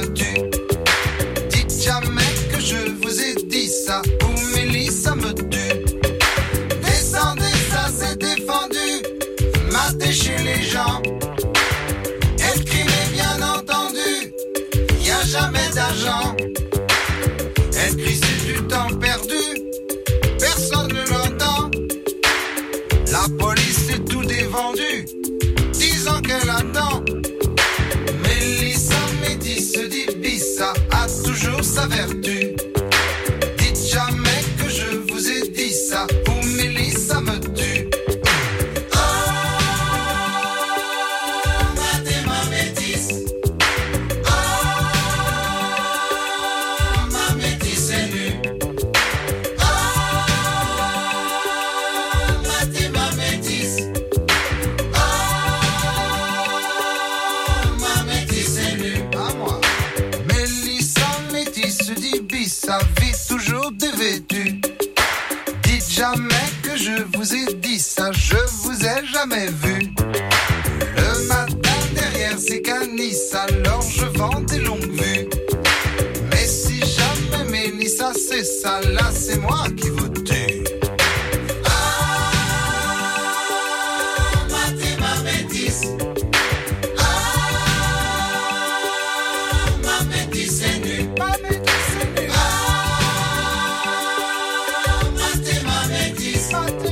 Dites jamais que je vous ai dit ça, ou Mélissa me tue. Descendez, ça c'est défendu. Matez chez les gens. Escrimez bien entendu, y a jamais d'argent. Escrit c'est du temps perdu, personne ne l'entend. La police est tout dévendu, disant qu'elle attend. Sa vertu. Métis dit bis, sa vie toujours dévêtue. Dites jamais que je vous ai dit ça, je vous ai jamais vu. Le matin derrière ces canisses, alors je vends des longues vues. Mais si jamais Mélissa c'est ça, là c'est moi qui vous tue. Ah, I Sunday.